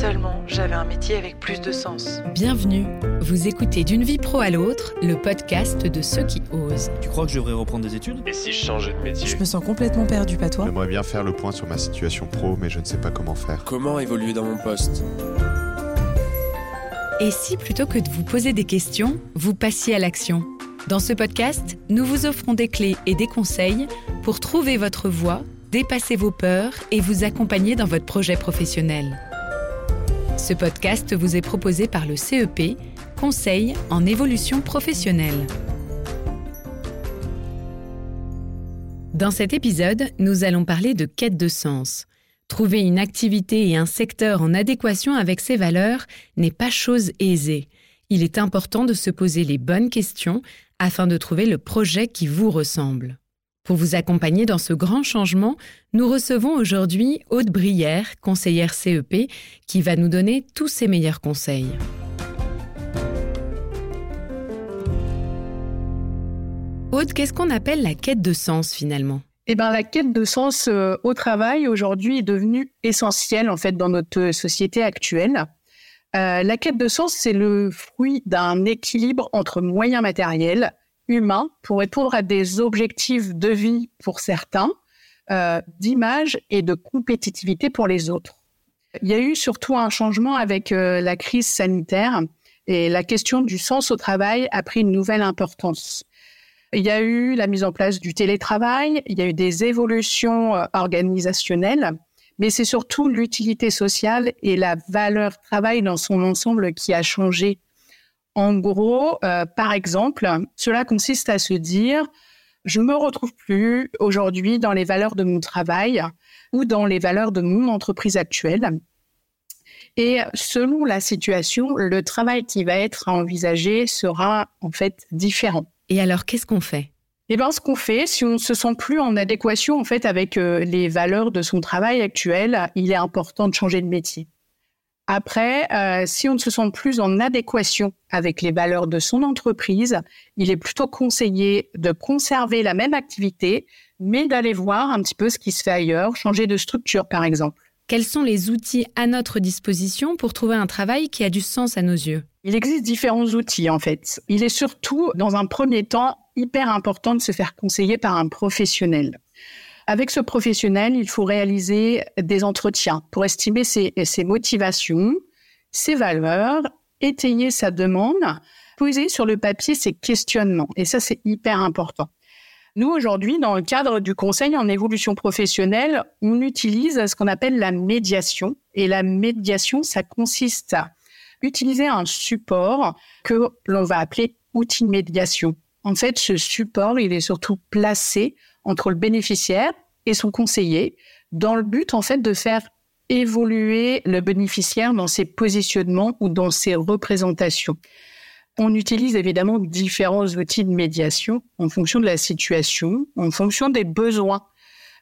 seulement j'avais un métier avec plus de sens. Bienvenue. Vous écoutez D'une vie pro à l'autre, le podcast de ceux qui osent. Tu crois que je devrais reprendre des études? Et si je changeais de métier? Je me sens complètement perdu, pas toi? J'aimerais bien faire le point sur ma situation pro, mais je ne sais pas comment faire. Comment évoluer dans mon poste? Et si plutôt que de vous poser des questions, vous passiez à l'action? Dans ce podcast, nous vous offrons des clés et des conseils pour trouver votre voie, dépasser vos peurs et vous accompagner dans votre projet professionnel. Ce podcast vous est proposé par le CEP, Conseil en évolution professionnelle. Dans cet épisode, nous allons parler de quête de sens. Trouver une activité et un secteur en adéquation avec ses valeurs n'est pas chose aisée. Il est important de se poser les bonnes questions afin de trouver le projet qui vous ressemble. Pour vous accompagner dans ce grand changement, nous recevons aujourd'hui Aude Brière, conseillère CEP, qui va nous donner tous ses meilleurs conseils. Aude, qu'est-ce qu'on appelle la quête de sens finalement? Eh ben, la quête de sens euh, au travail aujourd'hui est devenue essentielle en fait dans notre société actuelle. Euh, la quête de sens, c'est le fruit d'un équilibre entre moyens matériels, humains, pour répondre à des objectifs de vie pour certains, euh, d'image et de compétitivité pour les autres. Il y a eu surtout un changement avec euh, la crise sanitaire et la question du sens au travail a pris une nouvelle importance. Il y a eu la mise en place du télétravail, il y a eu des évolutions euh, organisationnelles, mais c'est surtout l'utilité sociale et la valeur travail dans son ensemble qui a changé. En gros, euh, par exemple, cela consiste à se dire, je me retrouve plus aujourd'hui dans les valeurs de mon travail ou dans les valeurs de mon entreprise actuelle. Et selon la situation, le travail qui va être envisagé sera en fait différent. Et alors, qu'est-ce qu'on fait? Eh bien, ce qu'on fait, si on ne se sent plus en adéquation en fait avec euh, les valeurs de son travail actuel, il est important de changer de métier. Après, euh, si on ne se sent plus en adéquation avec les valeurs de son entreprise, il est plutôt conseillé de conserver la même activité, mais d'aller voir un petit peu ce qui se fait ailleurs, changer de structure par exemple. Quels sont les outils à notre disposition pour trouver un travail qui a du sens à nos yeux? Il existe différents outils en fait. Il est surtout, dans un premier temps, hyper important de se faire conseiller par un professionnel. Avec ce professionnel, il faut réaliser des entretiens pour estimer ses, motivations, ses valeurs, étayer sa demande, poser sur le papier ses questionnements. Et ça, c'est hyper important. Nous, aujourd'hui, dans le cadre du conseil en évolution professionnelle, on utilise ce qu'on appelle la médiation. Et la médiation, ça consiste à utiliser un support que l'on va appeler outil de médiation. En fait, ce support, il est surtout placé entre le bénéficiaire et son conseiller dans le but, en fait, de faire évoluer le bénéficiaire dans ses positionnements ou dans ses représentations. On utilise évidemment différents outils de médiation en fonction de la situation, en fonction des besoins.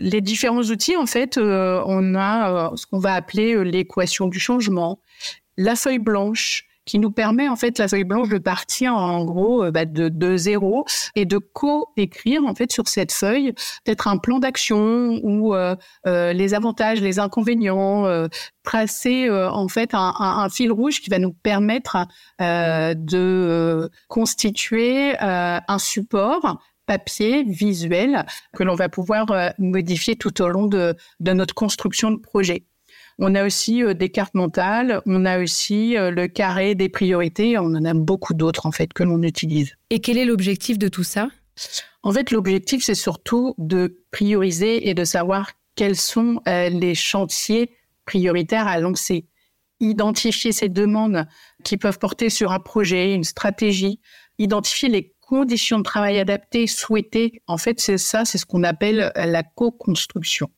Les différents outils, en fait, euh, on a euh, ce qu'on va appeler euh, l'équation du changement, la feuille blanche, qui nous permet en fait la feuille blanche de partir en gros bah, de, de zéro et de co-écrire en fait sur cette feuille peut-être un plan d'action ou euh, euh, les avantages, les inconvénients, euh, tracer en fait un, un, fil rouge qui va nous permettre de constituer un support papier visuel que l'on va pouvoir modifier tout au long de, de notre construction de projet. On a aussi euh, des cartes mentales, on a aussi euh, le carré des priorités, on en a beaucoup d'autres en fait que l'on utilise. Et quel est l'objectif de tout ça? En fait, l'objectif c'est surtout de prioriser et de savoir quels sont euh, les chantiers prioritaires à lancer. Identifier ces demandes qui peuvent porter sur un projet, une stratégie, identifier les conditions de travail adaptées, souhaitées. En fait, c'est ça, c'est ce qu'on appelle la co-construction.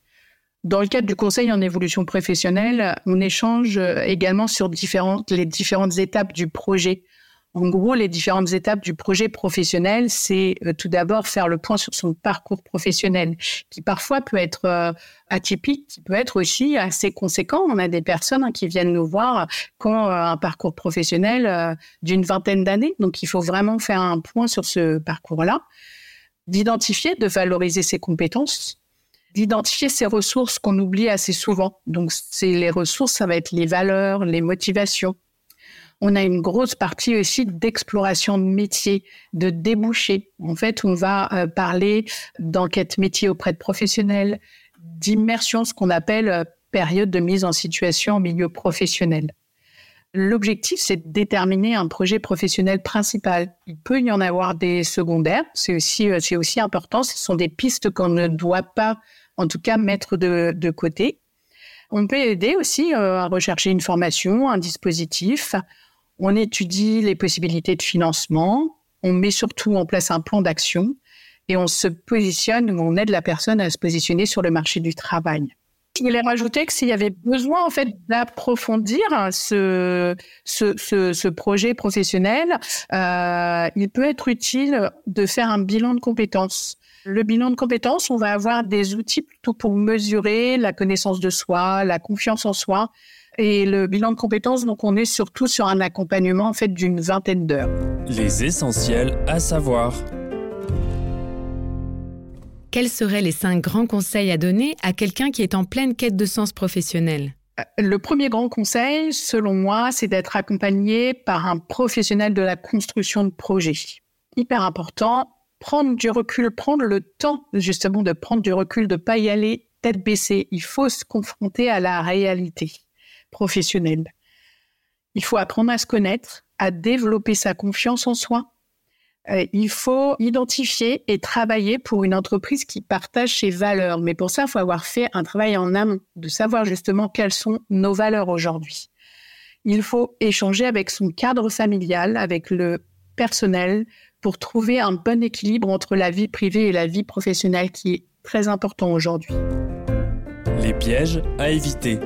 Dans le cadre du conseil en évolution professionnelle, on échange euh, également sur différentes, les différentes étapes du projet. En gros, les différentes étapes du projet professionnel, c'est euh, tout d'abord faire le point sur son parcours professionnel, qui parfois peut être euh, atypique, qui peut être aussi assez conséquent. On a des personnes hein, qui viennent nous voir qui ont un parcours professionnel d'une vingtaine d'années, donc il faut vraiment faire un point sur ce parcours-là, d'identifier, de valoriser ses compétences, d'identifier ces ressources qu'on oublie assez souvent. Donc, c'est les ressources, ça va être les valeurs, les motivations. On a une grosse partie aussi d'exploration de métier, de débouchés. En fait, on va euh, parler d'enquête métier auprès de professionnels, d'immersion, ce qu'on appelle euh, période de mise en situation au milieu professionnel. L'objectif, c'est de déterminer un projet professionnel principal. Il peut y en avoir des secondaires, c'est aussi, euh, c'est aussi important. Ce sont des pistes qu'on ne doit pas, en tout cas, mettre de, côté. On peut aider aussi euh, à rechercher une formation, un dispositif. On étudie les possibilités de financement. On met surtout en place un plan d'action et on se positionne, on aide la personne à se positionner sur le marché du travail. Je voulais rajouter que s'il y avait besoin en fait d'approfondir ce, projet professionnel, euh, il peut être utile de faire un bilan de compétences. Le bilan de compétences, on va avoir des outils plutôt pour mesurer la connaissance de soi, la confiance en soi. Et le bilan de compétences, donc on est surtout sur un accompagnement en fait d'une vingtaine d'heures. Les essentiels à savoir. Quels seraient les cinq grands conseils à donner à quelqu'un qui est en pleine quête de sens professionnel? Le premier grand conseil, selon moi, c'est d'être accompagné par un professionnel de la construction de projets. Hyper important, prendre du recul, prendre le temps justement de prendre du recul, de pas y aller tête baissée. Il faut se confronter à la réalité professionnelle. Il faut apprendre à se connaître, à développer sa confiance en soi, euh, il faut identifier et travailler pour une entreprise qui partage ses valeurs. Mais pour ça, il faut avoir fait un travail en amont, de savoir justement quelles sont nos valeurs aujourd'hui. Il faut échanger avec son cadre familial, avec le personnel, pour trouver un bon équilibre entre la vie privée et la vie professionnelle qui est très important aujourd'hui. Les pièges à éviter.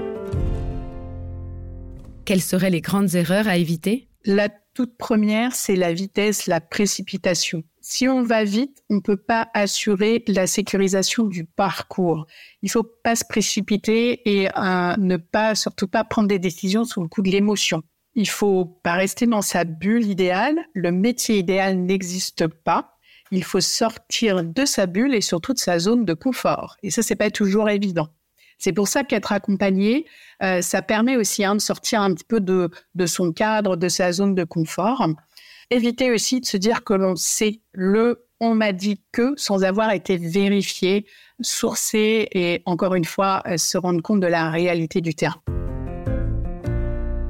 Quelles seraient les grandes erreurs à éviter? La toute première, c'est la vitesse, la précipitation. Si on va vite, on ne peut pas assurer la sécurisation du parcours. Il faut pas se précipiter et euh, ne pas, surtout pas prendre des décisions sous le coup de l'émotion. Il faut pas rester dans sa bulle idéale. Le métier idéal n'existe pas. Il faut sortir de sa bulle et surtout de sa zone de confort. Et ça, c'est pas toujours évident. C'est pour ça qu'être accompagné, euh, ça permet aussi hein, de sortir un petit peu de, de son cadre, de sa zone de confort. Éviter aussi de se dire que l'on sait le on m'a dit que sans avoir été vérifié, sourcé et encore une fois euh, se rendre compte de la réalité du terrain.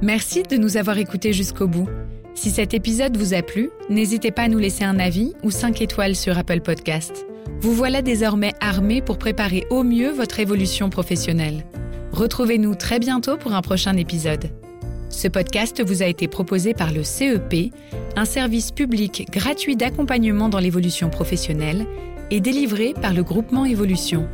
Merci de nous avoir écoutés jusqu'au bout. Si cet épisode vous a plu, n'hésitez pas à nous laisser un avis ou 5 étoiles sur Apple Podcast. Vous voilà désormais armé pour préparer au mieux votre évolution professionnelle. Retrouvez-nous très bientôt pour un prochain épisode. Ce podcast vous a été proposé par le CEP, un service public gratuit d'accompagnement dans l'évolution professionnelle, et délivré par le groupement Évolution.